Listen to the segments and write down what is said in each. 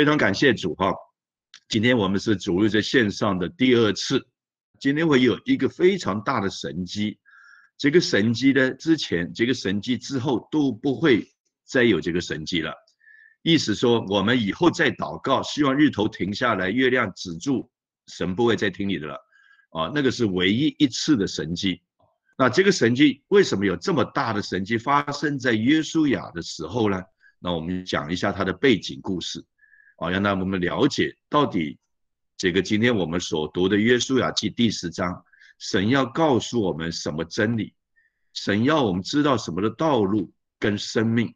非常感谢主哈，今天我们是主日在线上的第二次，今天会有一个非常大的神机，这个神机呢之前，这个神机之后都不会再有这个神机了，意思说我们以后再祷告，希望日头停下来，月亮止住，神不会再听你的了，啊，那个是唯一一次的神机。那这个神迹为什么有这么大的神迹发生在约书亚的时候呢？那我们讲一下他的背景故事，啊，让我们了解到底这个今天我们所读的约书亚记第十章，神要告诉我们什么真理？神要我们知道什么的道路跟生命？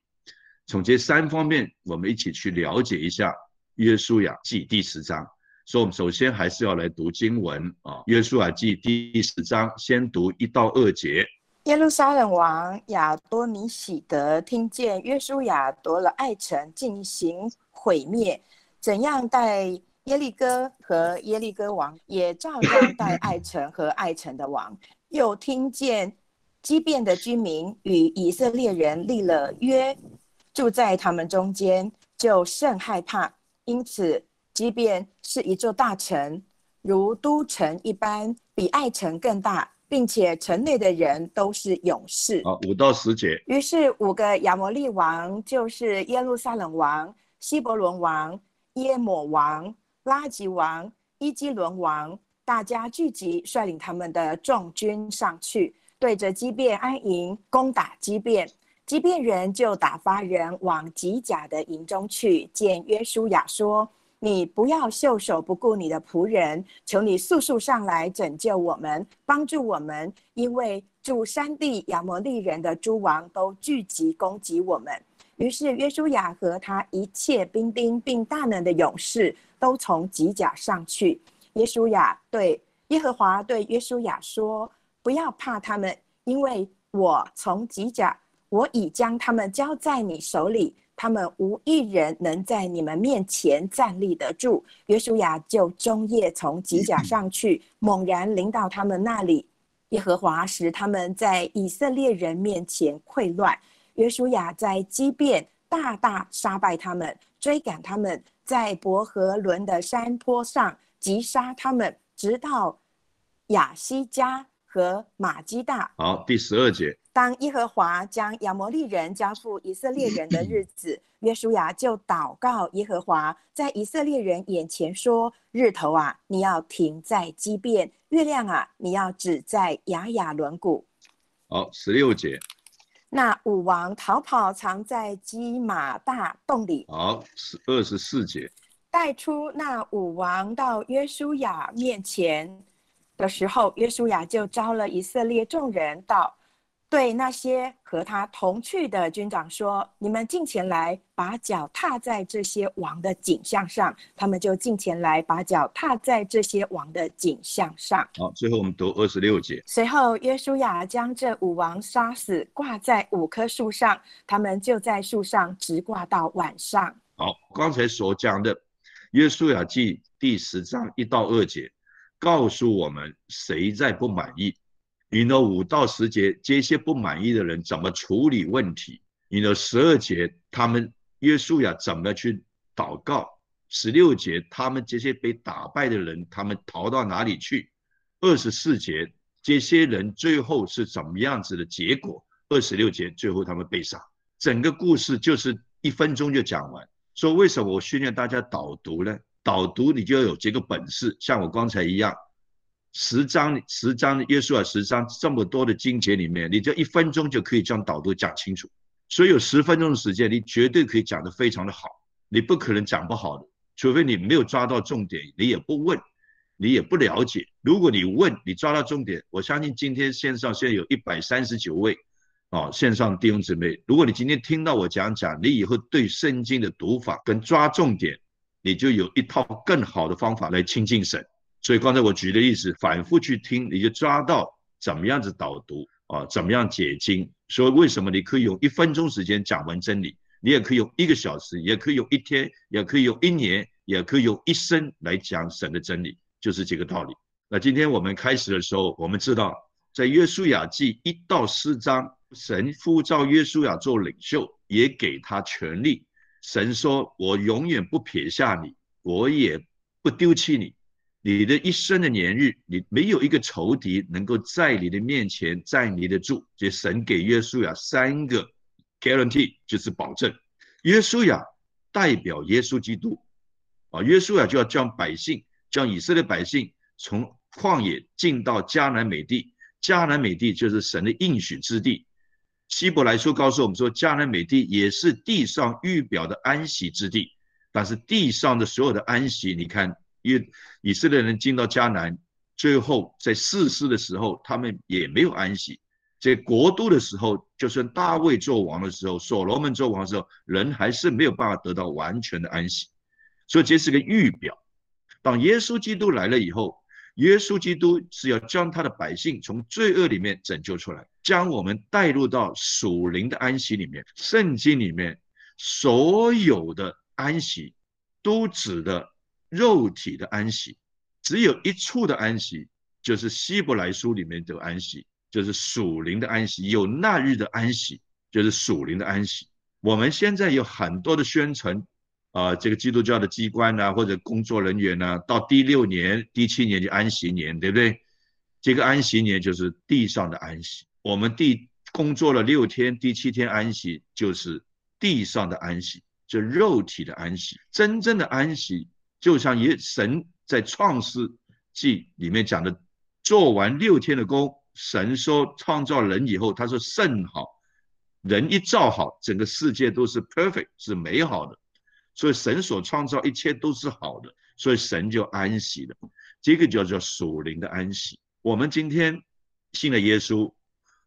从这三方面，我们一起去了解一下约书亚记第十章。所以，我们首先还是要来读经文啊，《约书亚记》第十章，先读一到二节。耶路撒冷王亚多尼喜德听见约书亚夺了爱城，进行毁灭，怎样待耶利哥和耶利哥王，也照样待爱城和爱城的王。又听见畸变的居民与以色列人立了约，住在他们中间，就甚害怕，因此。即便是一座大城，如都城一般，比爱城更大，并且城内的人都是勇士。啊，五到十节。于是五个亚摩利王，就是耶路撒冷王、希伯伦王、耶抹王、拉吉王、伊基伦王，大家聚集，率领他们的众军上去，对着基变安营攻打基变。基变人就打发人往吉甲的营中去，见约书亚说。你不要袖手不顾你的仆人，求你速速上来拯救我们，帮助我们，因为住山地亚摩利人的诸王都聚集攻击我们。于是约书亚和他一切兵丁并大能的勇士都从吉甲上去。约书亚对耶和华对约书亚说：“不要怕他们，因为我从吉甲，我已将他们交在你手里。”他们无一人能在你们面前站立得住。约书亚就终夜从吉甲上去，猛然临到他们那里。耶和华使他们在以色列人面前溃乱。约书亚在基变大大杀败他们，追赶他们，在伯和伦的山坡上击杀他们，直到亚西加和马基大。好，第十二节。当耶和华将亚摩利人交付以色列人的日子，约书亚就祷告耶和华，在以色列人眼前说：“日头啊，你要停在基变；月亮啊，你要止在雅雅伦谷。”好，十六节。那武王逃跑，藏在基马大洞里。好，十二十四节。带出那武王到约书亚面前的时候，约书亚就招了以色列众人到。对那些和他同去的军长说：“你们进前来，把脚踏在这些王的景象上。”他们就进前来，把脚踏在这些王的景象上。好，最后我们读二十六节。随后，约书亚将这五王杀死，挂在五棵树上，他们就在树上直挂到晚上。好，刚才所讲的《约书亚记》第十章一到二节，告诉我们谁在不满意。引了五到十节，这些不满意的人怎么处理问题？引了十二节，他们约书亚怎么去祷告？十六节，他们这些被打败的人，他们逃到哪里去？二十四节，这些人最后是怎么样子的结果？二十六节，最后他们被杀。整个故事就是一分钟就讲完。说为什么我训练大家导读呢？导读你就要有这个本事，像我刚才一样。十章十章耶稣啊，十章这么多的经节里面，你这一分钟就可以将导读讲清楚。所以有十分钟的时间，你绝对可以讲得非常的好。你不可能讲不好的，除非你没有抓到重点，你也不问，你也不了解。如果你问，你抓到重点，我相信今天线上现在有一百三十九位啊线上弟兄姊妹，如果你今天听到我讲讲，你以后对圣经的读法跟抓重点，你就有一套更好的方法来亲近神。所以刚才我举的例子，反复去听，你就抓到怎么样子导读啊，怎么样解经。所以为什么你可以用一分钟时间讲完真理，你也可以用一个小时，也可以用一天，也可以用一年，也可以用一生来讲神的真理，就是这个道理。那今天我们开始的时候，我们知道在约书亚记一到四章，神呼召约书亚做领袖，也给他权力，神说：“我永远不撇下你，我也不丢弃你。你的一生的年日，你没有一个仇敌能够在你的面前站立得住。”这神给约书亚三个 guarantee，就是保证。约书亚代表耶稣基督啊，约书亚就要将百姓，将以色列百姓从旷野进到迦南美地。迦南美地就是神的应许之地。希伯来书告诉我们说，迦南美地也是地上预表的安息之地。但是地上的所有的安息，你看，以以色列人进到迦南，最后在世世的时候，他们也没有安息。在国都的时候，就算大卫做王的时候，所罗门做王的时候，人还是没有办法得到完全的安息。所以这是个预表。当耶稣基督来了以后，耶稣基督是要将他的百姓从罪恶里面拯救出来。将我们带入到属灵的安息里面。圣经里面所有的安息，都指的肉体的安息。只有一处的安息，就是希伯来书里面的安息，就是属灵的安息。有那日的安息，就是属灵的安息。我们现在有很多的宣传，啊，这个基督教的机关呐，或者工作人员呐，到第六年、第七年就安息年，对不对？这个安息年就是地上的安息。我们第工作了六天，第七天安息，就是地上的安息，就肉体的安息。真正的安息，就像耶神在创世纪里面讲的，做完六天的工，神说创造人以后，他说甚好，人一造好，整个世界都是 perfect，是美好的。所以神所创造一切都是好的，所以神就安息了。这个叫做属灵的安息。我们今天信了耶稣。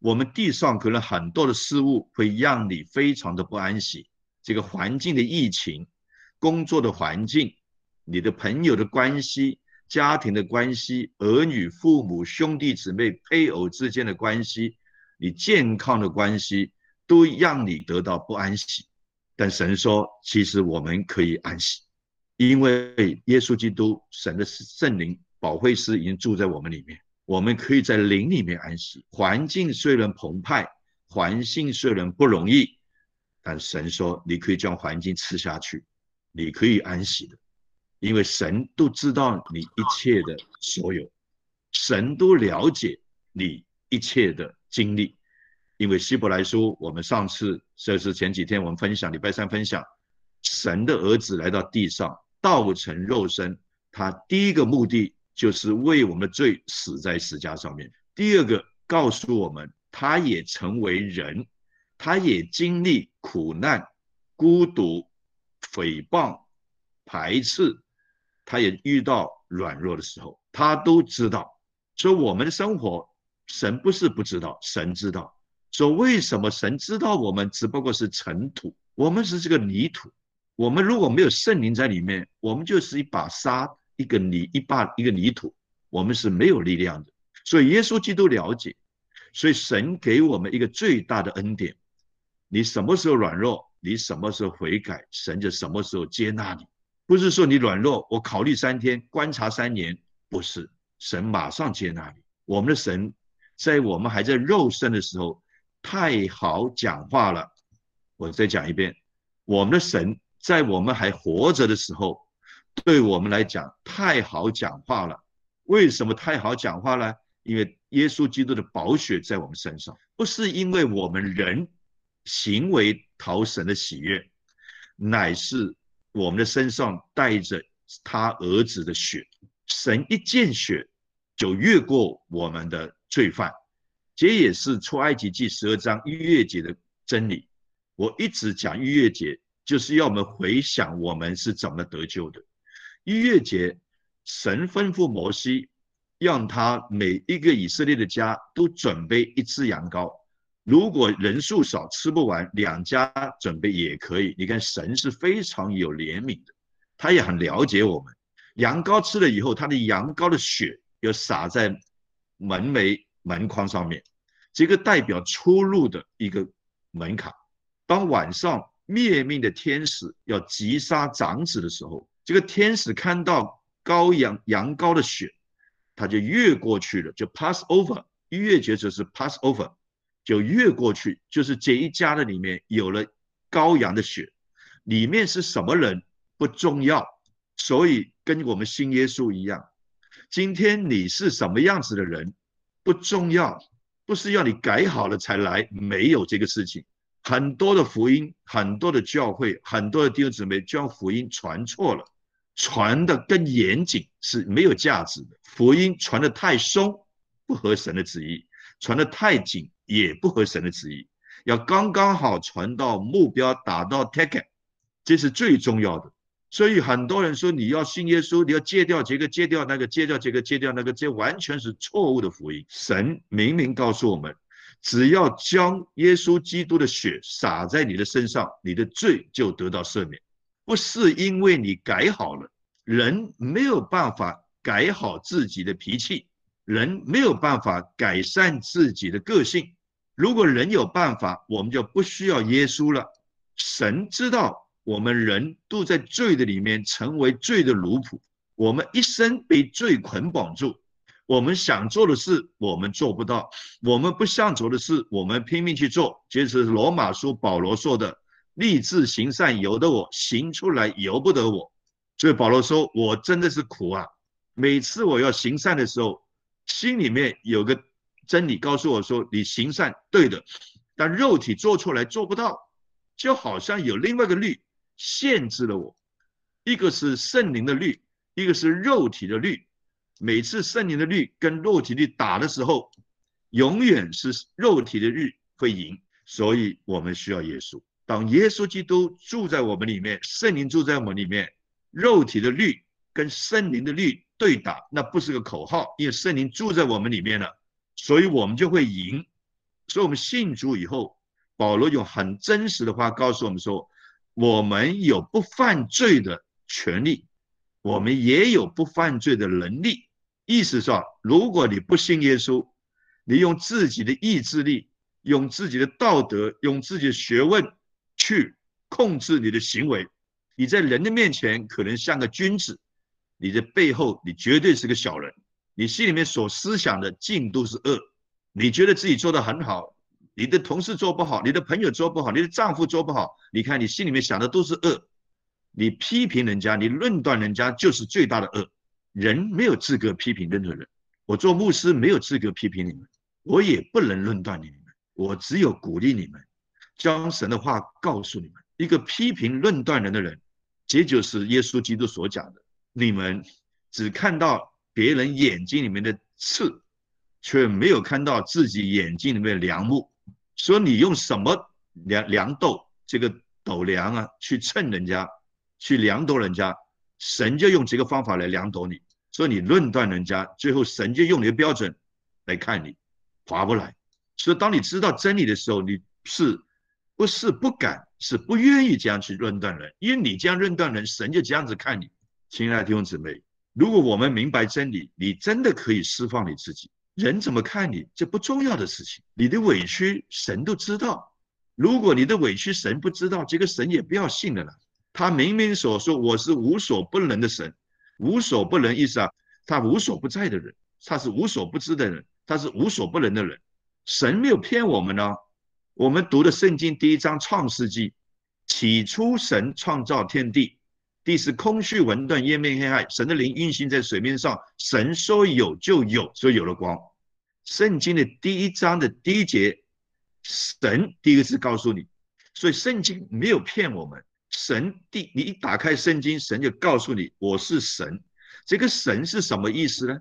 我们地上可能很多的事物会让你非常的不安息，这个环境的疫情、工作的环境、你的朋友的关系、家庭的关系、儿女、父母、兄弟姊妹、配偶之间的关系、你健康的关系，都让你得到不安息。但神说，其实我们可以安息，因为耶稣基督、神的圣灵、保惠师已经住在我们里面。我们可以在灵里面安息。环境虽然澎湃，环境虽然不容易，但神说你可以将环境吃下去，你可以安息的，因为神都知道你一切的所有，神都了解你一切的经历。因为希伯来书，我们上次这是前几天我们分享礼拜三分享，神的儿子来到地上，道成肉身，他第一个目的。就是为我们的罪死在石架上面。第二个告诉我们，他也成为人，他也经历苦难、孤独、诽谤、排斥，他也遇到软弱的时候，他都知道。所以我们的生活，神不是不知道，神知道。说为什么神知道我们只不过是尘土，我们是这个泥土。我们如果没有圣灵在里面，我们就是一把沙。一个泥一把一个泥土，我们是没有力量的。所以耶稣基督了解，所以神给我们一个最大的恩典：你什么时候软弱，你什么时候悔改，神就什么时候接纳你。不是说你软弱，我考虑三天，观察三年，不是，神马上接纳你。我们的神在我们还在肉身的时候太好讲话了。我再讲一遍，我们的神在我们还活着的时候。对我们来讲太好讲话了，为什么太好讲话呢？因为耶稣基督的宝血在我们身上，不是因为我们人行为讨神的喜悦，乃是我们的身上带着他儿子的血。神一见血，就越过我们的罪犯。这也是出埃及记十二章逾越节的真理。我一直讲逾越节，就是要我们回想我们是怎么得救的。逾越节，神吩咐摩西，让他每一个以色列的家都准备一只羊羔。如果人数少吃不完，两家准备也可以。你看，神是非常有怜悯的，他也很了解我们。羊羔吃了以后，他的羊羔的血要洒在门楣、门框上面，这个代表出入的一个门槛。当晚上灭命的天使要击杀长子的时候。这个天使看到羔羊羊羔的血，他就越过去了，就 pass over。越节就是 pass over，就越过去，就是这一家的里面有了羔羊的血，里面是什么人不重要，所以跟我们信耶稣一样，今天你是什么样子的人不重要，不是要你改好了才来，没有这个事情。很多的福音，很多的教会，很多的弟兄姊妹将福音传错了，传的更严谨是没有价值的。福音传的太松，不合神的旨意；传的太紧，也不合神的旨意。要刚刚好传到目标，达到 take，这是最重要的。所以很多人说你要信耶稣，你要戒掉这个，戒掉那个，戒掉这个，戒掉那个，这完全是错误的福音。神明明告诉我们。只要将耶稣基督的血洒在你的身上，你的罪就得到赦免。不是因为你改好了，人没有办法改好自己的脾气，人没有办法改善自己的个性。如果人有办法，我们就不需要耶稣了。神知道我们人都在罪的里面，成为罪的奴仆，我们一生被罪捆绑住。我们想做的事，我们做不到；我们不想做的事，我们拼命去做。这是罗马书保罗说的：“立志行善由得我，行出来由不得我。”所以保罗说：“我真的是苦啊！每次我要行善的时候，心里面有个真理告诉我说：你行善对的，但肉体做出来做不到，就好像有另外一个律限制了我。一个是圣灵的律，一个是肉体的律。”每次圣灵的律跟肉体律打的时候，永远是肉体的律会赢，所以我们需要耶稣。当耶稣基督住在我们里面，圣灵住在我们里面，肉体的律跟圣灵的律对打，那不是个口号，因为圣灵住在我们里面了，所以我们就会赢。所以，我们信主以后，保罗用很真实的话告诉我们说：我们有不犯罪的权利，我们也有不犯罪的能力。意思说，如果你不信耶稣，你用自己的意志力、用自己的道德、用自己的学问去控制你的行为，你在人的面前可能像个君子，你的背后你绝对是个小人。你心里面所思想的尽都是恶。你觉得自己做的很好，你的同事做不好，你的朋友做不好，你的丈夫做不好，你看你心里面想的都是恶。你批评人家，你论断人家，就是最大的恶。人没有资格批评任何人，我做牧师没有资格批评你们，我也不能论断你们，我只有鼓励你们，将神的话告诉你们。一个批评论断人的人，这就是耶稣基督所讲的：你们只看到别人眼睛里面的刺，却没有看到自己眼睛里面的梁木。说你用什么量量斗这个斗量啊，去称人家，去量度人家，神就用这个方法来量度你。说你论断人家，最后神就用你的标准来看你，划不来。所以当你知道真理的时候，你是不是不敢，是不愿意这样去论断人？因为你这样论断人，神就这样子看你。亲爱的弟兄姊妹，如果我们明白真理，你真的可以释放你自己。人怎么看你，这不重要的事情。你的委屈，神都知道。如果你的委屈神不知道，这个神也不要信了了。他明明所说我是无所不能的神。无所不能意思啊，他无所不在的人，他是无所不知的人，他是无所不能的人。神没有骗我们呢。我们读的圣经第一章创世纪，起初神创造天地，第四空虚混沌，夜面黑暗，神的灵运行在水面上。神说有就有，所以有了光。圣经的第一章的第一节，神第一个字告诉你，所以圣经没有骗我们。神第，你一打开圣经，神就告诉你我是神。这个神是什么意思呢？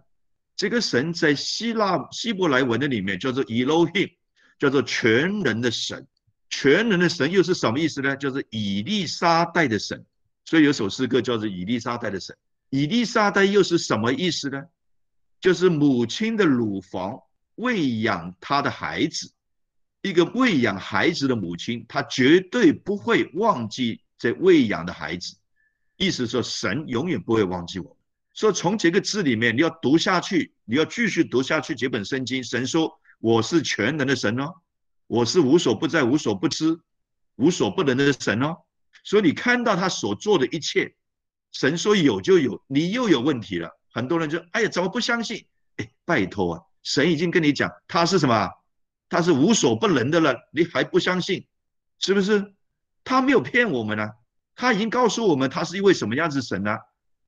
这个神在希腊希伯来文的里面叫做 Elohim，叫做全能的神。全能的神又是什么意思呢？就是以利沙代的神。所以有首诗歌叫做以利沙代的神。以利沙代又是什么意思呢？就是母亲的乳房喂养她的孩子。一个喂养孩子的母亲，她绝对不会忘记。这喂养的孩子，意思说神永远不会忘记我们。说从这个字里面，你要读下去，你要继续读下去这本圣经。神说我是全能的神哦，我是无所不在、无所不知、无所不能的神哦。所以你看到他所做的一切，神说有就有，你又有问题了。很多人就哎呀，怎么不相信？哎，拜托啊，神已经跟你讲他是什么？他是无所不能的了，你还不相信？是不是？他没有骗我们呢，他已经告诉我们他是一位什么样子神呢？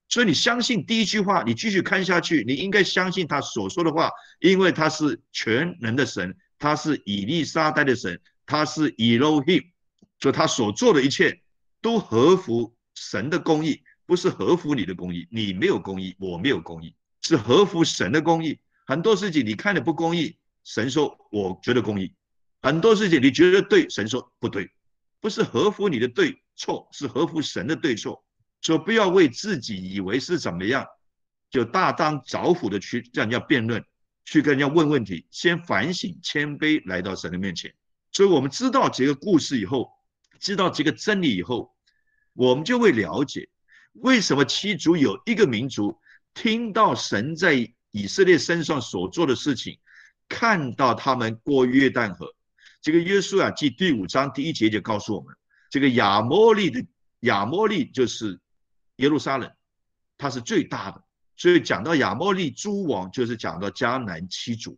所以你相信第一句话，你继续看下去，你应该相信他所说的话，因为他是全能的神，他是以利沙代的神，他是以 l 希，所以他所做的一切都合乎神的公义，不是合乎你的公义，你没有公义，我没有公义，是合乎神的公义。很多事情你看的不公义，神说我觉得公义；很多事情你觉得对，神说不对，不是合乎你的对错，是合乎神的对错。说不要为自己以为是怎么样，就大当着虎的去跟人家辩论，去跟人家问问题，先反省谦卑来到神的面前。所以我们知道这个故事以后，知道这个真理以后，我们就会了解为什么七族有一个民族听到神在以色列身上所做的事情，看到他们过约旦河。这个约书亚记第五章第一节就告诉我们，这个亚摩利的亚摩利就是。耶路撒冷，它是最大的，所以讲到亚摩利诸王，就是讲到迦南七族，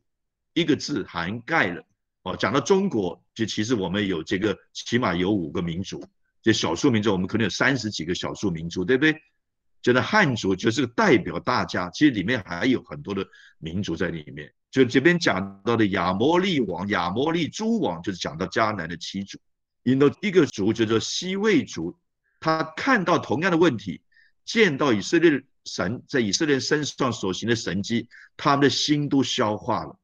一个字涵盖了。哦，讲到中国，就其实我们有这个，起码有五个民族，就少数民族，我们可能有三十几个少数民族，对不对？觉得汉族就是代表大家，其实里面还有很多的民族在里面。就这边讲到的亚摩利王、亚摩利诸王，就是讲到迦南的七族。引到一个族叫做西魏族，他看到同样的问题。见到以色列神在以色列身上所行的神迹，他们的心都消化了，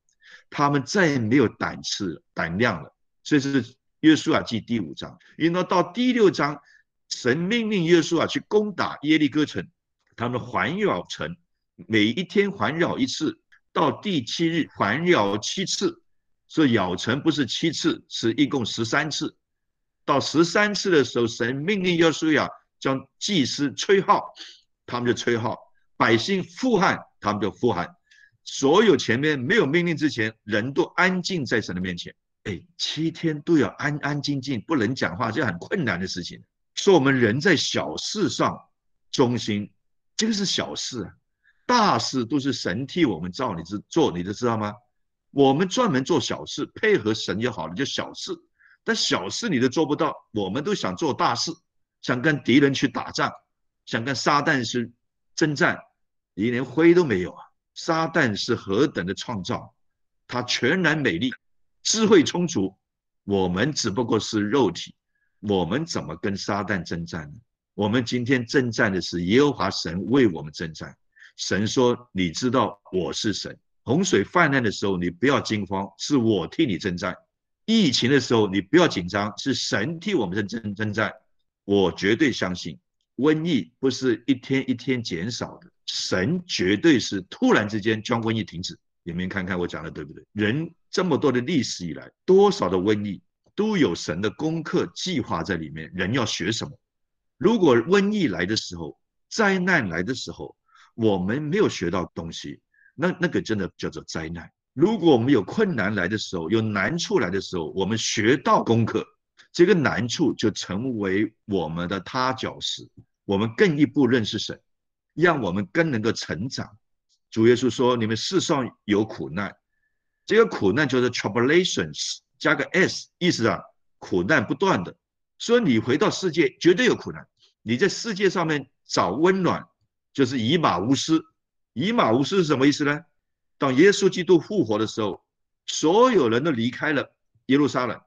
他们再也没有胆识、胆量了。这是约书亚记第五章。因为到第六章，神命令约书亚去攻打耶利哥城，他们环绕城，每一天环绕一次，到第七日环绕七次。所以绕城不是七次，是一共十三次。到十三次的时候，神命令约书亚。将祭司吹号，他们就吹号；百姓呼喊，他们就呼喊。所有前面没有命令之前，人都安静在神的面前。哎，七天都要安安静静，不能讲话，这很困难的事情。说我们人在小事上忠心，这个是小事啊，大事都是神替我们造，你知做，你都知道吗？我们专门做小事，配合神就好了，就小事。但小事你都做不到，我们都想做大事。想跟敌人去打仗，想跟撒旦是征战，你连灰都没有啊！撒旦是何等的创造，他全然美丽，智慧充足。我们只不过是肉体，我们怎么跟撒旦征战呢？我们今天征战的是耶和华神为我们征战。神说：“你知道我是神。洪水泛滥的时候，你不要惊慌，是我替你征战；疫情的时候，你不要紧张，是神替我们征征征战。”我绝对相信，瘟疫不是一天一天减少的，神绝对是突然之间将瘟疫停止。你们看看我讲的对不对？人这么多的历史以来，多少的瘟疫都有神的功课计划在里面。人要学什么？如果瘟疫来的时候，灾难来的时候，我们没有学到东西，那那个真的叫做灾难。如果我们有困难来的时候，有难处来的时候，我们学到功课。这个难处就成为我们的踏脚石，我们更一步认识神，让我们更能够成长。主耶稣说：“你们世上有苦难，这个苦难就是 tribulations 加个 s，意思啊，苦难不断的。所以你回到世界绝对有苦难，你在世界上面找温暖，就是以马无私。以马无私是什么意思呢？当耶稣基督复活的时候，所有人都离开了耶路撒冷，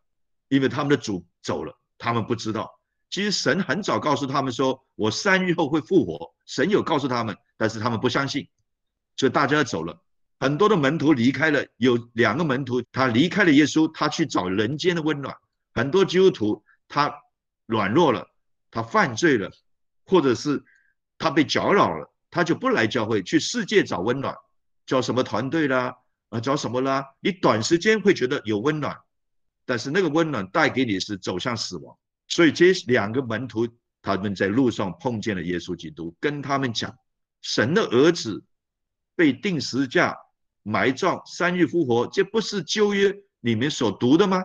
因为他们的主。走了，他们不知道。其实神很早告诉他们说：“我三日后会复活。”神有告诉他们，但是他们不相信，所以大家走了。很多的门徒离开了，有两个门徒他离开了耶稣，他去找人间的温暖。很多基督徒他软弱了，他犯罪了，或者是他被搅扰了，他就不来教会，去世界找温暖，叫什么团队啦，啊，找什么啦？你短时间会觉得有温暖。但是那个温暖带给你是走向死亡，所以这两个门徒他们在路上碰见了耶稣基督，跟他们讲，神的儿子被钉十字架、埋葬、三日复活，这不是旧约里面所读的吗？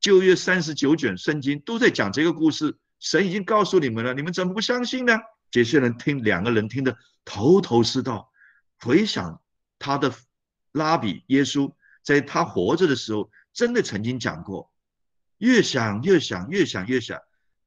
旧约三十九卷圣经都在讲这个故事，神已经告诉你们了，你们怎么不相信呢？这些人听两个人听得头头是道，回想他的拉比耶稣在他活着的时候。真的曾经讲过，越想越想，越想越想，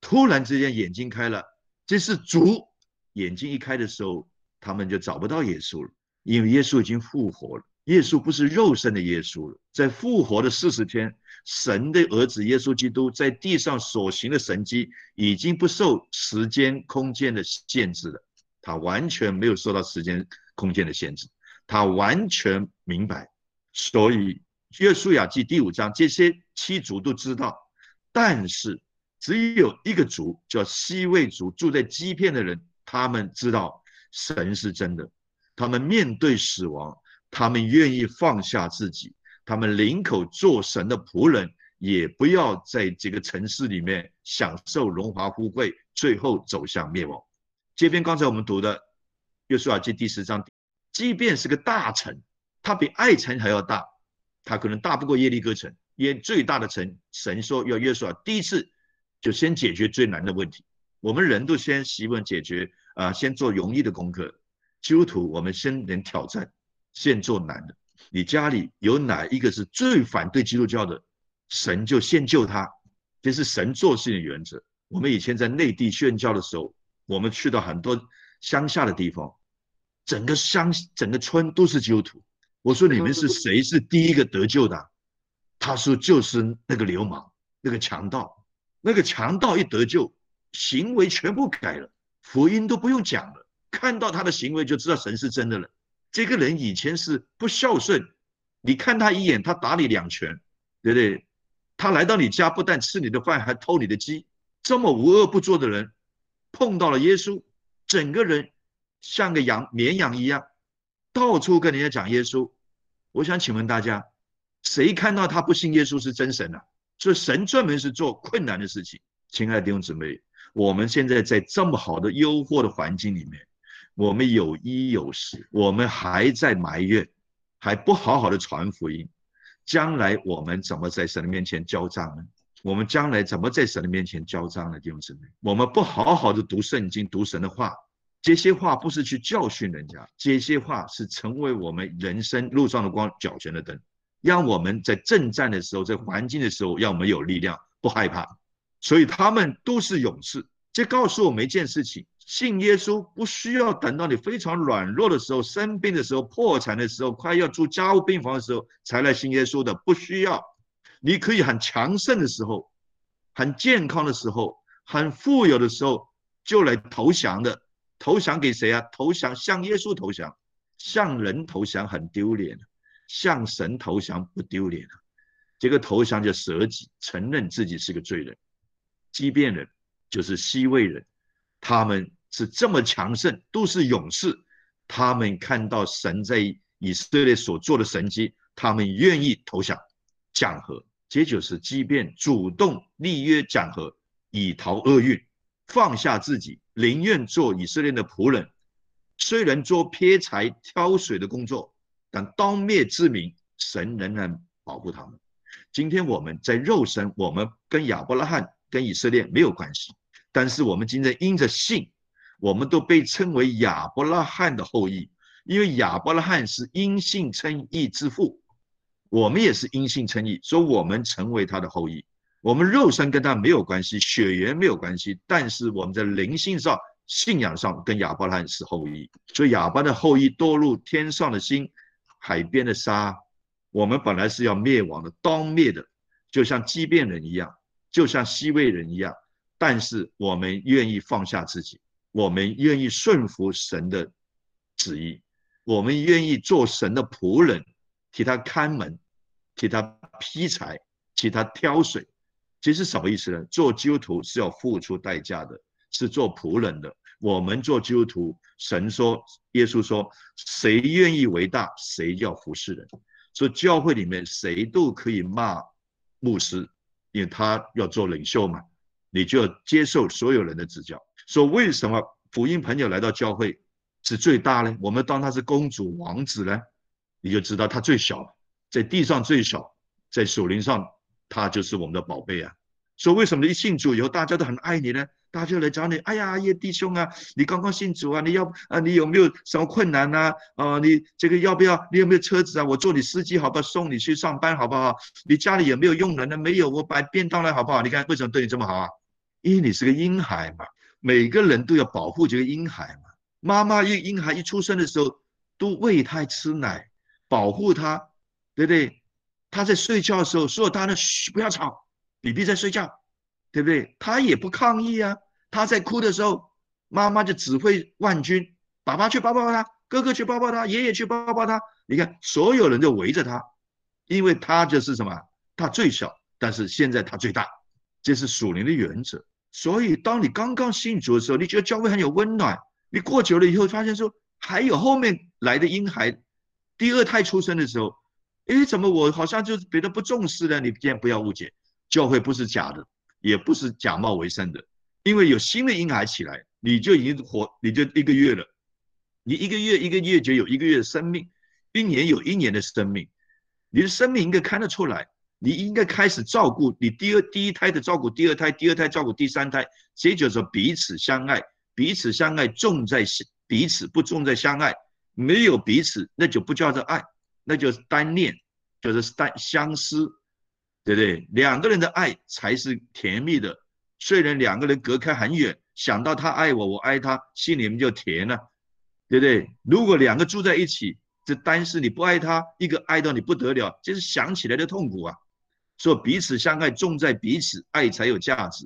突然之间眼睛开了，这是主眼睛一开的时候，他们就找不到耶稣了，因为耶稣已经复活了。耶稣不是肉身的耶稣了，在复活的四十天，神的儿子耶稣基督在地上所行的神迹，已经不受时间空间的限制了。他完全没有受到时间空间的限制，他完全明白。所以约书亚记第五章，这些七族都知道，但是只有一个族叫西魏族，住在基片的人，他们知道神是真的，他们面对死亡。他们愿意放下自己，他们领口做神的仆人，也不要在这个城市里面享受荣华富贵，最后走向灭亡。这边刚才我们读的《约书亚记》第十章，即便是个大城，它比爱城还要大，他可能大不过耶利哥城，耶最大的城，神说要约书亚第一次就先解决最难的问题。我们人都先习惯解决啊，先做容易的功课。基督徒，我们先能挑战。先做难的，你家里有哪一个是最反对基督教的，神就先救他，这是神做事的原则。我们以前在内地宣教的时候，我们去到很多乡下的地方，整个乡整个村都是基督徒。我说你们是谁是第一个得救的？他说就是那个流氓，那个强盗，那个强盗一得救，行为全部改了，福音都不用讲了，看到他的行为就知道神是真的了。这个人以前是不孝顺，你看他一眼，他打你两拳，对不对？他来到你家，不但吃你的饭，还偷你的鸡，这么无恶不作的人，碰到了耶稣，整个人像个羊绵羊一样，到处跟人家讲耶稣。我想请问大家，谁看到他不信耶稣是真神呢？所以神专门是做困难的事情。亲爱的弟兄姊妹，我们现在在这么好的诱惑的环境里面。我们有一有十，我们还在埋怨，还不好好的传福音，将来我们怎么在神的面前交账呢？我们将来怎么在神的面前交账呢？弟兄姊妹，我们不好好的读圣经、读神的话，这些话不是去教训人家，这些话是成为我们人生路上的光、脚前的灯，让我们在征战的时候、在环境的时候，让我们有力量，不害怕。所以他们都是勇士，这告诉我们一件事情。信耶稣不需要等到你非常软弱的时候、生病的时候、破产的时候、快要住家务病房的时候才来信耶稣的，不需要。你可以很强盛的时候、很健康的时候、很富有的时候就来投降的。投降给谁啊？投降向耶稣投降，向人投降很丢脸，向神投降不丢脸啊这个投降就舍己，承认自己是个罪人。畸变人就是西魏人，他们。是这么强盛，都是勇士。他们看到神在以色列所做的神迹，他们愿意投降讲和。这就是即便主动立约讲和，以逃厄运，放下自己，宁愿做以色列的仆人。虽然做撇柴挑水的工作，但当灭之民，神仍然保护他们。今天我们在肉身，我们跟亚伯拉罕、跟以色列没有关系，但是我们今天因着信。我们都被称为亚伯拉罕的后裔，因为亚伯拉罕是因信称义之父，我们也是因信称义，所以我们成为他的后裔。我们肉身跟他没有关系，血缘没有关系，但是我们在灵性上、信仰上跟亚伯拉罕是后裔。所以亚伯的后裔堕入天上的星、海边的沙，我们本来是要灭亡的、当灭的，就像畸变人一样，就像西魏人一样，但是我们愿意放下自己。我们愿意顺服神的旨意，我们愿意做神的仆人，替他看门，替他劈柴，替他挑水。其实什么意思呢？做基督徒是要付出代价的，是做仆人的。我们做基督徒，神说，耶稣说，谁愿意为大，谁要服侍人。所以教会里面谁都可以骂牧师，因为他要做领袖嘛，你就要接受所有人的指教。说为什么福音朋友来到教会是最大呢？我们当他是公主王子呢，你就知道他最小，在地上最小，在树林上他就是我们的宝贝啊。说为什么一信主以后大家都很爱你呢？大家来找你，哎呀，叶弟兄啊，你刚刚信主啊，你要啊，你有没有什么困难呐？啊，你这个要不要？你有没有车子啊？我做你司机好不好？送你去上班好不好？你家里有没有佣人呢？没有，我摆便当来好不好？你看为什么对你这么好啊？因为你是个婴孩嘛。每个人都要保护这个婴孩嘛。妈妈一婴孩一出生的时候，都喂他吃奶，保护他，对不对？他在睡觉的时候，所有他的嘘，不要吵，B B 在睡觉，对不对？他也不抗议啊。他在哭的时候，妈妈就指挥万军，爸爸去抱抱他，哥哥去抱抱他，爷爷去抱抱他。你看，所有人就围着他，因为他就是什么？他最小，但是现在他最大，这是属灵的原则。所以，当你刚刚信主的时候，你觉得教会很有温暖。你过久了以后，发现说还有后面来的婴孩，第二胎出生的时候，哎，怎么我好像就是别的不重视呢？你先不要误解，教会不是假的，也不是假冒为生的，因为有新的婴孩起来，你就已经活，你就一个月了，你一个月一个月就有一个月的生命，一年有一年的生命，你的生命应该看得出来。你应该开始照顾你第二第一胎的照顾第二胎，第二胎照顾第三胎，这就是彼此相爱，彼此相爱重在彼此，不重在相爱。没有彼此，那就不叫做爱，那就是单恋，就是单相思，对不对？两个人的爱才是甜蜜的。虽然两个人隔开很远，想到他爱我，我爱他，心里面就甜了，对不对？如果两个住在一起，这单是你不爱他，一个爱到你不得了，就是想起来的痛苦啊。说彼此相爱，重在彼此，爱才有价值。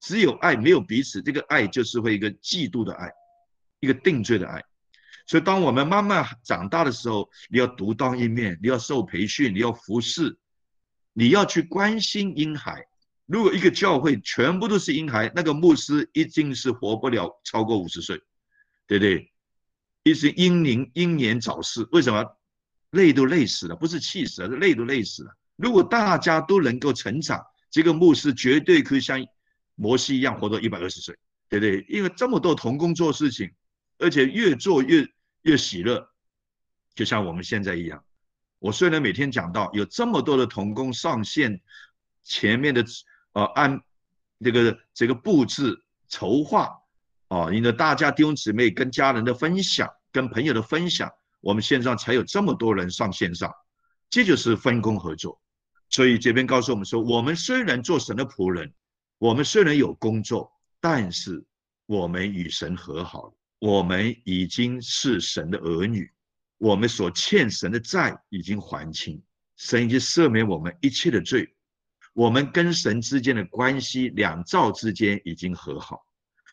只有爱，没有彼此，这个爱就是会一个嫉妒的爱，一个定罪的爱。所以，当我们慢慢长大的时候，你要独当一面，你要受培训，你要服侍，你要去关心婴孩。如果一个教会全部都是婴孩，那个牧师一定是活不了超过五十岁，对不对？一是英年英年早逝，为什么？累都累死了，不是气死了，是累都累死了。如果大家都能够成长，这个牧师绝对可以像摩西一样活到一百二十岁，对不对？因为这么多童工做事情，而且越做越越喜乐，就像我们现在一样。我虽然每天讲到有这么多的童工上线，前面的呃按这个这个布置筹划啊，因为大家弟兄姊妹跟家人的分享，跟朋友的分享，我们线上才有这么多人上线上，这就是分工合作。所以这边告诉我们说，我们虽然做神的仆人，我们虽然有工作，但是我们与神和好了，我们已经是神的儿女，我们所欠神的债已经还清，神已经赦免我们一切的罪，我们跟神之间的关系，两造之间已经和好，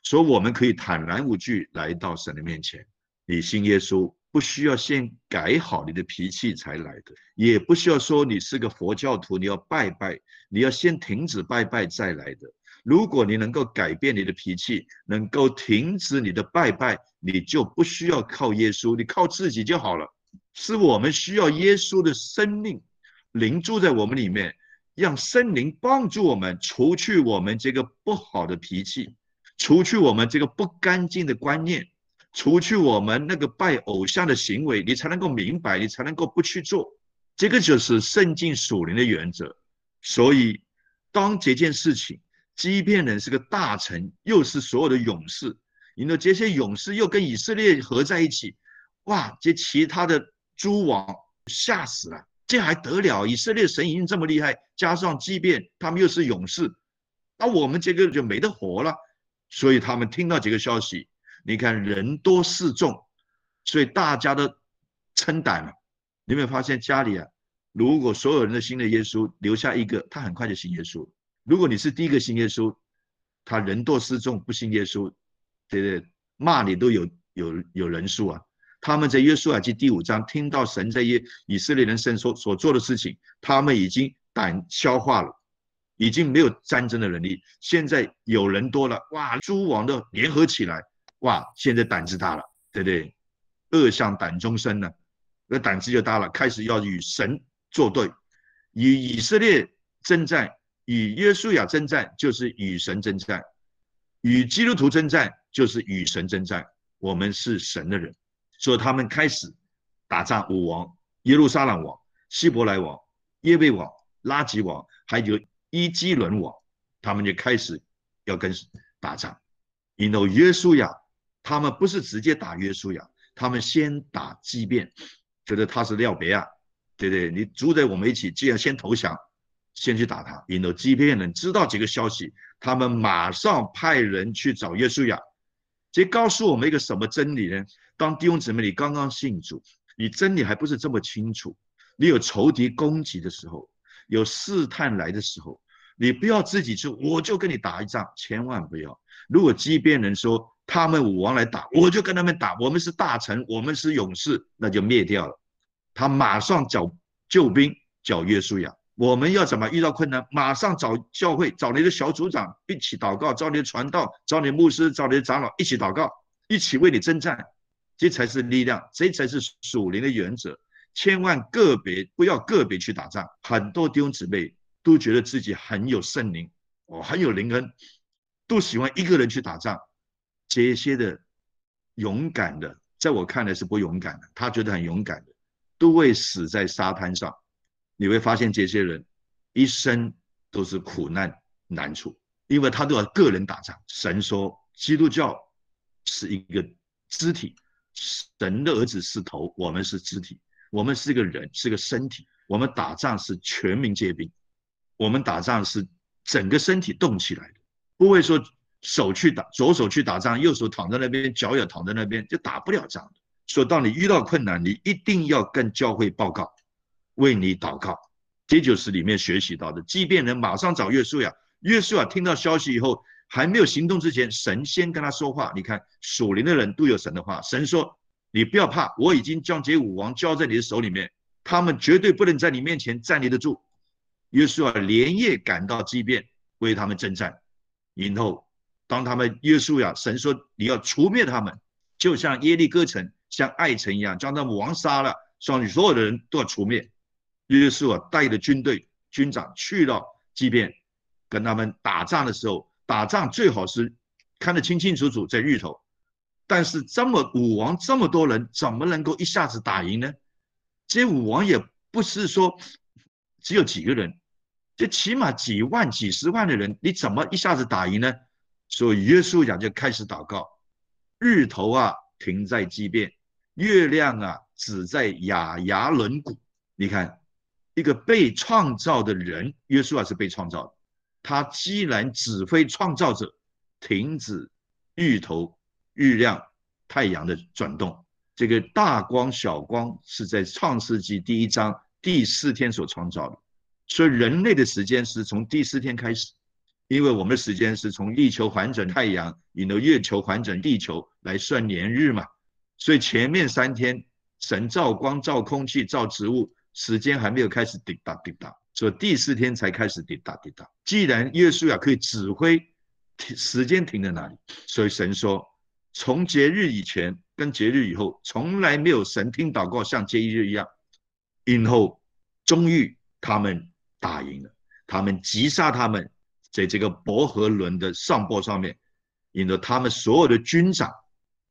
所以我们可以坦然无惧来到神的面前，你信耶稣。不需要先改好你的脾气才来的，也不需要说你是个佛教徒，你要拜拜，你要先停止拜拜再来的。如果你能够改变你的脾气，能够停止你的拜拜，你就不需要靠耶稣，你靠自己就好了。是我们需要耶稣的生命灵住在我们里面，让圣灵帮助我们除去我们这个不好的脾气，除去我们这个不干净的观念。除去我们那个拜偶像的行为，你才能够明白，你才能够不去做。这个就是圣经属灵的原则。所以，当这件事情，即便人是个大臣，又是所有的勇士，你的这些勇士又跟以色列合在一起，哇！这其他的诸王吓死了，这还得了？以色列神已经这么厉害，加上即便他们又是勇士，那我们这个就没得活了。所以他们听到这个消息。你看人多势众，所以大家都撑胆了。你有没有发现家里啊？如果所有人都信了耶稣，留下一个，他很快就信耶稣。如果你是第一个信耶稣，他人多势众不信耶稣，对不对？骂你都有有有人数啊。他们在约书亚记第五章听到神在以以色列人身所所做的事情，他们已经胆消化了，已经没有战争的能力。现在有人多了，哇，诸王都联合起来。哇！现在胆子大了，对不对？恶向胆中生呢，那胆子就大了，开始要与神作对，与以色列征战，与约书亚征战，就是与神征战；与基督徒征战，就是与神征战。我们是神的人，所以他们开始打仗。武王、耶路撒冷王、希伯来王、耶贝王、拉吉王，还有伊基伦王，他们就开始要跟打仗。因为约书亚。他们不是直接打约书亚，他们先打畸变，觉得他是廖别啊，对对？你住在我们一起，既然先投降，先去打他。引导基遍人知道这个消息，他们马上派人去找耶稣亚。这告诉我们一个什么真理呢？当弟兄姊妹你刚刚信主，你真理还不是这么清楚，你有仇敌攻击的时候，有试探来的时候，你不要自己去，我就跟你打一仗，千万不要。如果基遍人说他们武王来打，我就跟他们打，我们是大臣，我们是勇士，那就灭掉了。他马上找救兵，叫约书亚。我们要怎么遇到困难，马上找教会，找你的小组长一起祷告，找你的传道，找你的牧师，找你的长老一起祷告，一起为你征战，这才是力量，这才是属灵的原则。千万个别不要个别去打仗。很多弟兄姊妹都觉得自己很有圣灵，哦，很有灵恩，都喜欢一个人去打仗。这些的勇敢的，在我看来是不勇敢的，他觉得很勇敢的，都会死在沙滩上。你会发现这些人一生都是苦难难处，因为他都要个人打仗。神说，基督教是一个肢体，神的儿子是头，我们是肢体，我们是个人，是个身体。我们打仗是全民皆兵，我们打仗是整个身体动起来的，不会说手去打，左手去打仗，右手躺在那边，脚也躺在那边，就打不了仗的。所以，当你遇到困难，你一定要跟教会报告。为你祷告，这就是里面学习到的。即便人马上找约书亚，约书亚听到消息以后，还没有行动之前，神先跟他说话。你看属灵的人都有神的话，神说：“你不要怕，我已经将这武王交在你的手里面，他们绝对不能在你面前站立得住。”约书亚连夜赶到基变，为他们征战。然后，当他们约书亚，神说：“你要除灭他们，就像耶利哥城、像爱城一样，将他们王杀了，让你所有的人都要除灭。”约书亚带着军队军长去到即便跟他们打仗的时候，打仗最好是看得清清楚楚，在日头。但是这么武王这么多人，怎么能够一下子打赢呢？这武王也不是说只有几个人，这起码几万、几十万的人，你怎么一下子打赢呢？所以约书亚就开始祷告：日头啊，停在即便；月亮啊，只在雅雅伦谷。你看。一个被创造的人，约书亚是被创造的。他既然指挥创造者停止日头、日亮、太阳的转动，这个大光、小光是在创世纪第一章第四天所创造的。所以人类的时间是从第四天开始，因为我们的时间是从地球环转太阳，引到月球环转地球来算年日嘛。所以前面三天神造光、造空气、造植物。时间还没有开始滴答滴答，所以第四天才开始滴答滴答。既然耶稣亚可以指挥停时间停在哪里，所以神说，从节日以前跟节日以后，从来没有神听祷告像节日一样。因后终于他们打赢了，他们击杀他们，在这个伯和伦的上坡上面，引得他们所有的军长，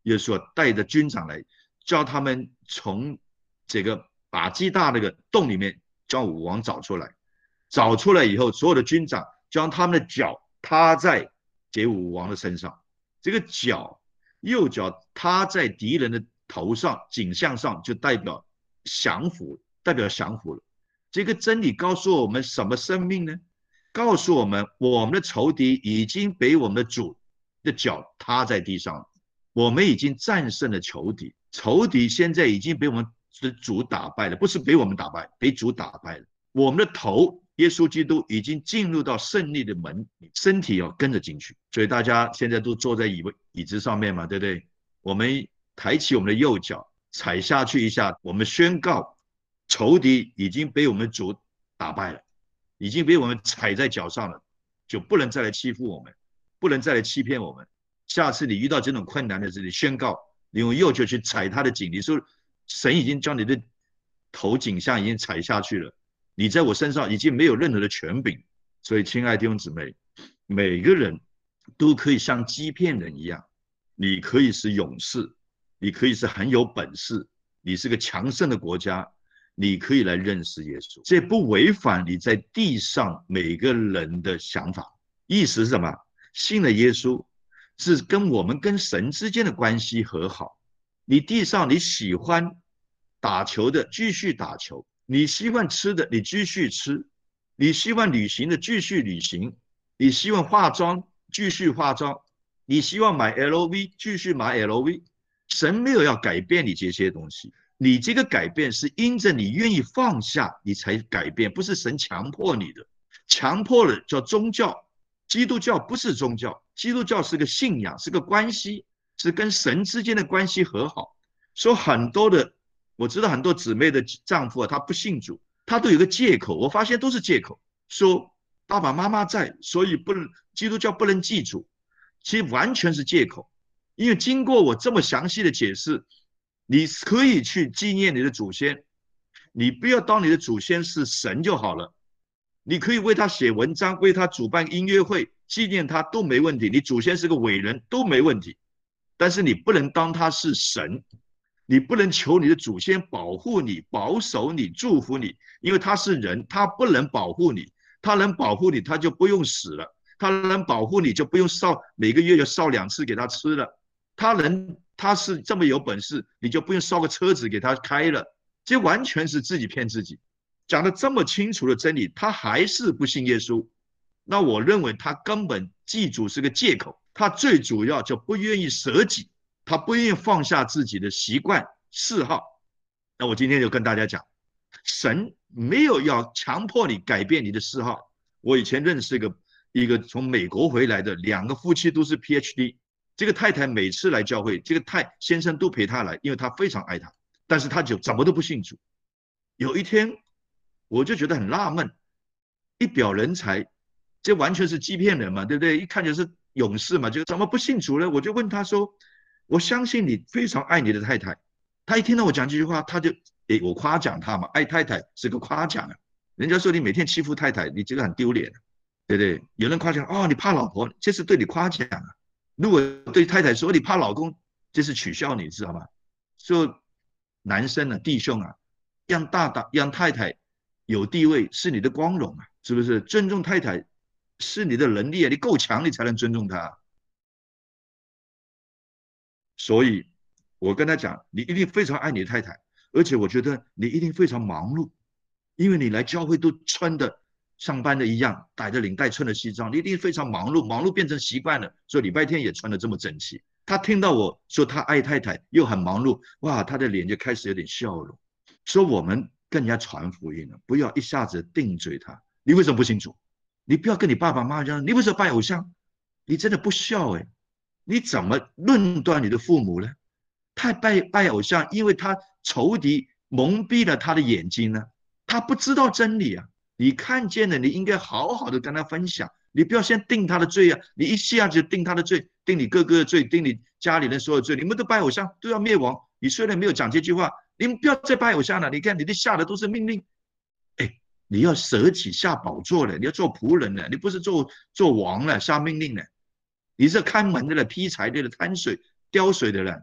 耶稣带着军长来，叫他们从这个。把巨大那个洞里面将武王找出来，找出来以后，所有的军长将他们的脚踏在这武王的身上，这个脚右脚踏在敌人的头上颈项上，就代表降服，代表降服了。这个真理告诉我们什么生命呢？告诉我们，我们的仇敌已经被我们的主的脚踏在地上了，我们已经战胜了仇敌，仇敌现在已经被我们。是主打败了，不是被我们打败，被主打败了。我们的头，耶稣基督已经进入到胜利的门，身体要跟着进去。所以大家现在都坐在椅椅子上面嘛，对不对？我们抬起我们的右脚，踩下去一下，我们宣告仇敌已经被我们主打败了，已经被我们踩在脚上了，就不能再来欺负我们，不能再来欺骗我们。下次你遇到这种困难的时候，你宣告，你用右脚去踩他的颈，你说。神已经将你的头颈项已经踩下去了，你在我身上已经没有任何的权柄，所以亲爱的弟兄姊妹，每个人都可以像欺骗人一样，你可以是勇士，你可以是很有本事，你是个强盛的国家，你可以来认识耶稣，这不违反你在地上每个人的想法。意思是什么？信了耶稣是跟我们跟神之间的关系和好。你地上你喜欢打球的继续打球，你习惯吃的你继续吃，你希望旅行的继续旅行，你希望化妆继续化妆，你希望买 LV 继续买 LV。神没有要改变你这些东西，你这个改变是因着你愿意放下，你才改变，不是神强迫你的。强迫了叫宗教，基督教不是宗教，基督教是个信仰，是个关系，是跟神之间的关系和好。说很多的，我知道很多姊妹的丈夫啊，他不信主，他都有个借口，我发现都是借口，说爸爸妈妈在，所以不能基督教不能祭祖，其实完全是借口。因为经过我这么详细的解释，你可以去纪念你的祖先，你不要当你的祖先是神就好了。你可以为他写文章，为他主办音乐会，纪念他都没问题。你祖先是个伟人都没问题，但是你不能当他是神，你不能求你的祖先保护你、保守你、祝福你，因为他是人，他不能保护你。他能保护你，他就不用死了；他能保护你，就不用烧每个月要烧两次给他吃了。他能，他是这么有本事，你就不用烧个车子给他开了。这完全是自己骗自己。讲的这么清楚的真理，他还是不信耶稣。那我认为他根本祭祖是个借口，他最主要就不愿意舍己，他不愿意放下自己的习惯嗜好。那我今天就跟大家讲，神没有要强迫你改变你的嗜好。我以前认识一个一个从美国回来的两个夫妻都是 PhD，这个太太每次来教会，这个太先生都陪她来，因为他非常爱她，但是他就怎么都不信主。有一天。我就觉得很纳闷，一表人才，这完全是欺骗人嘛，对不对？一看就是勇士嘛，就怎么不信主呢？我就问他说：“我相信你非常爱你的太太。”他一听到我讲这句话，他就诶，我夸奖他嘛，爱太太是个夸奖啊。人家说你每天欺负太太，你这个很丢脸，对不对？有人夸奖哦，你怕老婆，这是对你夸奖啊。如果对太太说你怕老公，这是取笑你，知道吗？说男生啊，弟兄啊，让大大让太太。有地位是你的光荣啊，是不是？尊重太太是你的能力啊，你够强，你才能尊重他。所以，我跟他讲，你一定非常爱你太太，而且我觉得你一定非常忙碌，因为你来教会都穿的上班的一样，带着领带，穿的西装，你一定非常忙碌，忙碌变成习惯了，所以礼拜天也穿的这么整齐。他听到我说他爱太太又很忙碌，哇，他的脸就开始有点笑容，说我们。更加传福音了，不要一下子定罪他。你为什么不清楚？你不要跟你爸爸妈妈讲，你为什么拜偶像？你真的不孝哎！你怎么论断你的父母呢？他拜拜偶像，因为他仇敌蒙蔽了他的眼睛呢，他不知道真理啊。你看见了，你应该好好的跟他分享。你不要先定他的罪啊！你一下子定他的罪，定你哥哥的罪，定你家里人所有罪，你们都拜偶像，都要灭亡。你虽然没有讲这句话。你们不要再拜偶像了！你看，你的下的都是命令，你要舍己下宝座了，你要做仆人了，你不是做做王了，下命令了，你是看门的了，劈柴的了，摊水叼水的人。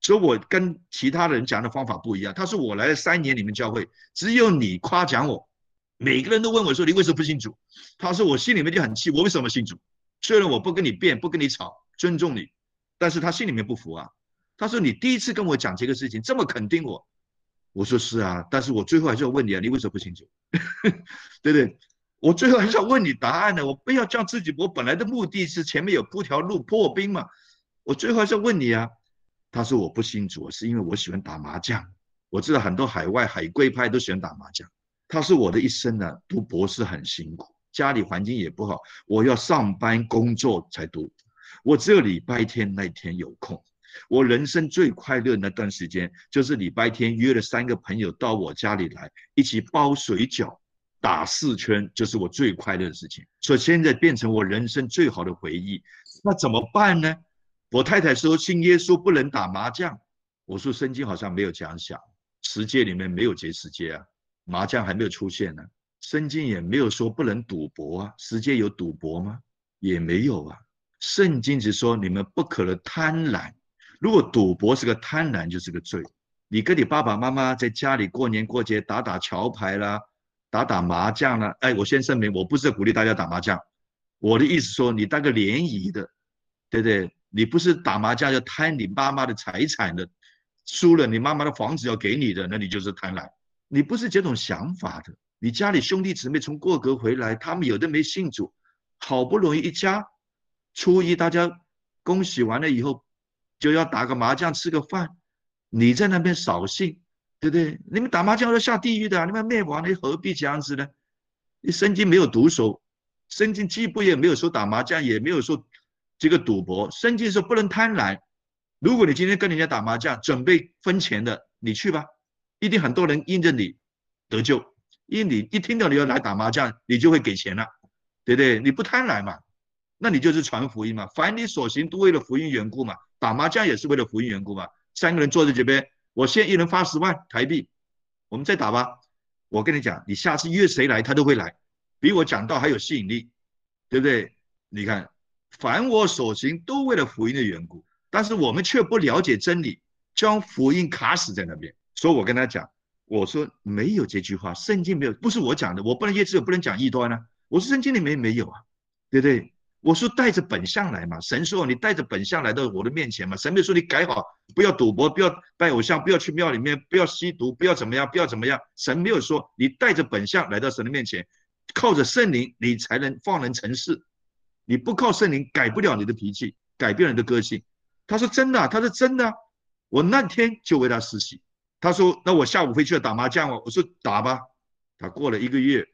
所以我跟其他人讲的方法不一样。他说我来了三年，你们教会只有你夸奖我，每个人都问我说你为什么不信主？他说我心里面就很气，我为什么信主？虽然我不跟你辩，不跟你吵，尊重你，但是他心里面不服啊。他说你第一次跟我讲这个事情，这么肯定我。我说是啊，但是我最后还是要问你啊，你为什么不清楚？对不对？我最后还是要问你答案呢。我不要叫自己，我本来的目的是前面有铺条路破冰嘛。我最后还是要问你啊。他说我不清楚，是因为我喜欢打麻将。我知道很多海外海归派都喜欢打麻将。他说我的一生呢，读博士很辛苦，家里环境也不好，我要上班工作才读。我只有礼拜天那天有空。我人生最快乐那段时间，就是礼拜天约了三个朋友到我家里来，一起包水饺、打四圈，就是我最快乐的事情。所以现在变成我人生最好的回忆。那怎么办呢？我太太说信耶稣不能打麻将。我说圣经好像没有讲想，十诫里面没有这十诫啊，麻将还没有出现呢。圣经也没有说不能赌博啊，十诫有赌博吗？也没有啊。圣经只说你们不可能贪婪。如果赌博是个贪婪，就是个罪。你跟你爸爸妈妈在家里过年过节打打桥牌啦，打打麻将啦。哎，我先声明，我不是鼓励大家打麻将。我的意思说，你当个联谊的，对不对？你不是打麻将要贪你妈妈的财产的，输了你妈妈的房子要给你的，那你就是贪婪。你不是这种想法的。你家里兄弟姊妹从过河回来，他们有的没信主，好不容易一家初一大家恭喜完了以后，就要打个麻将吃个饭，你在那边扫兴，对不对？你们打麻将要下地狱的，你们灭亡，你何必这样子呢？你圣经没有毒手，圣经既不也没有说打麻将，也没有说这个赌博，圣经说不能贪婪。如果你今天跟人家打麻将，准备分钱的，你去吧，一定很多人应着你得救，因为你一听到你要来打麻将，你就会给钱了，对不对？你不贪婪嘛，那你就是传福音嘛。凡你所行都为了福音缘故嘛，打麻将也是为了福音缘故嘛。三个人坐在这边，我先一人发十万台币，我们再打吧。我跟你讲，你下次约谁来，他都会来，比我讲到还有吸引力，对不对？你看，凡我所行都为了福音的缘故。但是我们却不了解真理，将福音卡死在那边。所以我跟他讲，我说没有这句话，圣经没有，不是我讲的，我不能耶稣不能讲异端啊。我说圣经里面没有啊，对不对？我说带着本相来嘛，神说你带着本相来到我的面前嘛，神没说你改好，不要赌博，不要拜偶像，不要去庙里面，不要吸毒，不要怎么样，不要怎么样。神没有说你带着本相来到神的面前，靠着圣灵你才能放人成事，你不靠圣灵改不了你的脾气，改变人的个性。他说真的，他说真的，我那天就为他施洗。他说那我下午回去要打麻将哦。我说打吧。他过了一个月，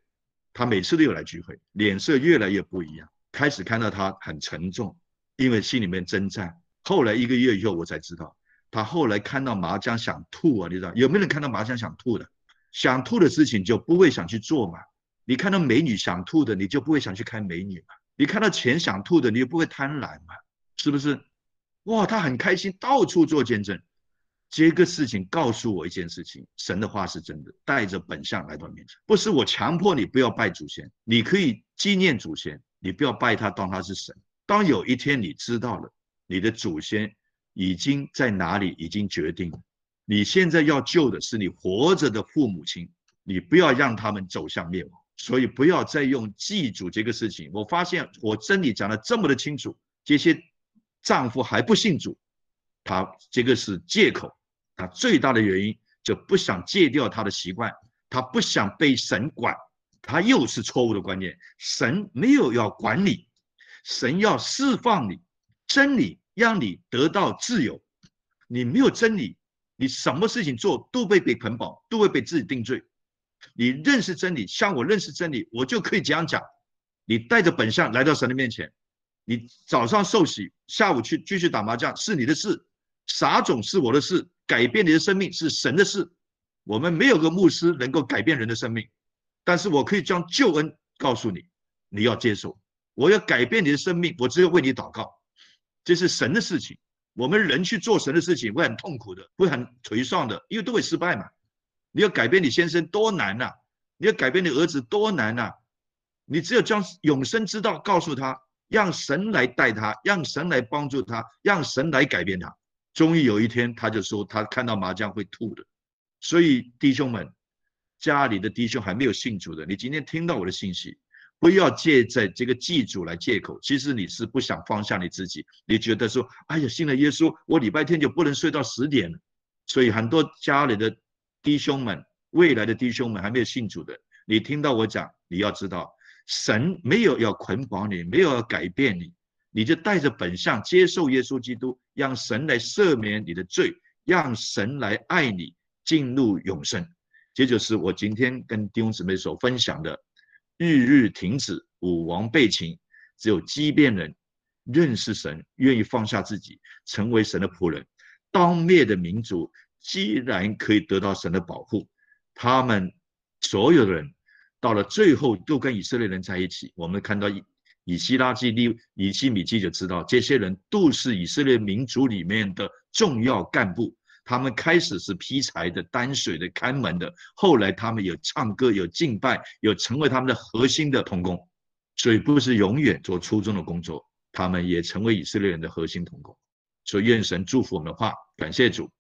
他每次都有来聚会，脸色越来越不一样。开始看到他很沉重，因为心里面征战。后来一个月以后，我才知道，他后来看到麻将想吐啊，你知道有没有人看到麻将想吐的？想吐的事情就不会想去做嘛。你看到美女想吐的，你就不会想去看美女嘛。你看到钱想吐的，你就不会贪婪嘛，是不是？哇，他很开心，到处做见证。这个事情告诉我一件事情：神的话是真的，带着本相来到面前，不是我强迫你不要拜祖先，你可以纪念祖先，你不要拜他当他是神。当有一天你知道了你的祖先已经在哪里，已经决定了，你现在要救的是你活着的父母亲，你不要让他们走向灭亡。所以不要再用祭祖这个事情。我发现我真理讲的这么的清楚，这些。丈夫还不信主，他这个是借口。他最大的原因就不想戒掉他的习惯，他不想被神管，他又是错误的观念。神没有要管你，神要释放你，真理让你得到自由。你没有真理，你什么事情做都会被捆绑，都会被自己定罪。你认识真理，像我认识真理，我就可以这样讲。你带着本相来到神的面前。你早上受洗，下午去继续打麻将是你的事，撒种是我的事，改变你的生命是神的事。我们没有个牧师能够改变人的生命，但是我可以将救恩告诉你，你要接受。我要改变你的生命，我只有为你祷告，这是神的事情。我们人去做神的事情会很痛苦的，会很颓丧的，因为都会失败嘛。你要改变你先生多难呐，你要改变你儿子多难呐，你只有将永生之道告诉他。让神来带他，让神来帮助他，让神来改变他。终于有一天，他就说他看到麻将会吐的。所以弟兄们，家里的弟兄还没有信主的，你今天听到我的信息，不要借着这个祭祖来借口。其实你是不想放下你自己，你觉得说，哎呀，信了耶稣，我礼拜天就不能睡到十点了。所以很多家里的弟兄们，未来的弟兄们还没有信主的，你听到我讲，你要知道。神没有要捆绑你，没有要改变你，你就带着本相接受耶稣基督，让神来赦免你的罪，让神来爱你，进入永生。这就是我今天跟弟兄姊妹所分享的：日日停止，武王被擒。只有畸变人认识神，愿意放下自己，成为神的仆人。当灭的民族，既然可以得到神的保护，他们所有的人。到了最后，都跟以色列人在一起。我们看到以以希拉基、利以西米基就知道，这些人都是以色列民族里面的重要干部。他们开始是劈柴的、担水的、看门的，后来他们有唱歌、有敬拜、有成为他们的核心的童工。所以不是永远做初中的工作，他们也成为以色列人的核心童工。所以愿神祝福我们的话，感谢主。